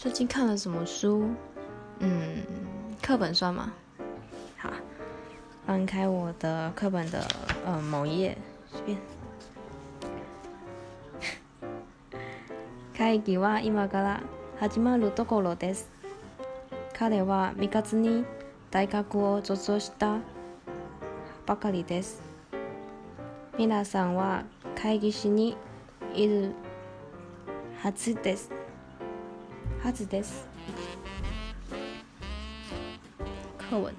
最近看了什么书？嗯，课本算吗？好，翻开我的课本的呃某页，随便。会議は今から始まるところです。彼は未卒に大学を卒業したばかりです。皆さんは会議室にいるはずです。はずです。課文